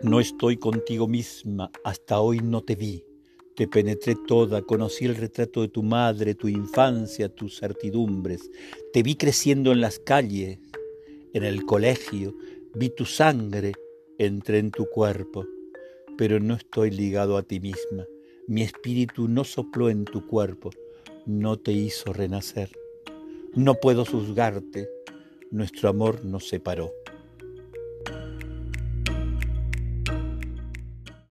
No estoy contigo misma, hasta hoy no te vi. Te penetré toda, conocí el retrato de tu madre, tu infancia, tus certidumbres. Te vi creciendo en las calles, en el colegio, vi tu sangre, entré en tu cuerpo. Pero no estoy ligado a ti misma. Mi espíritu no sopló en tu cuerpo, no te hizo renacer. No puedo juzgarte, nuestro amor nos separó.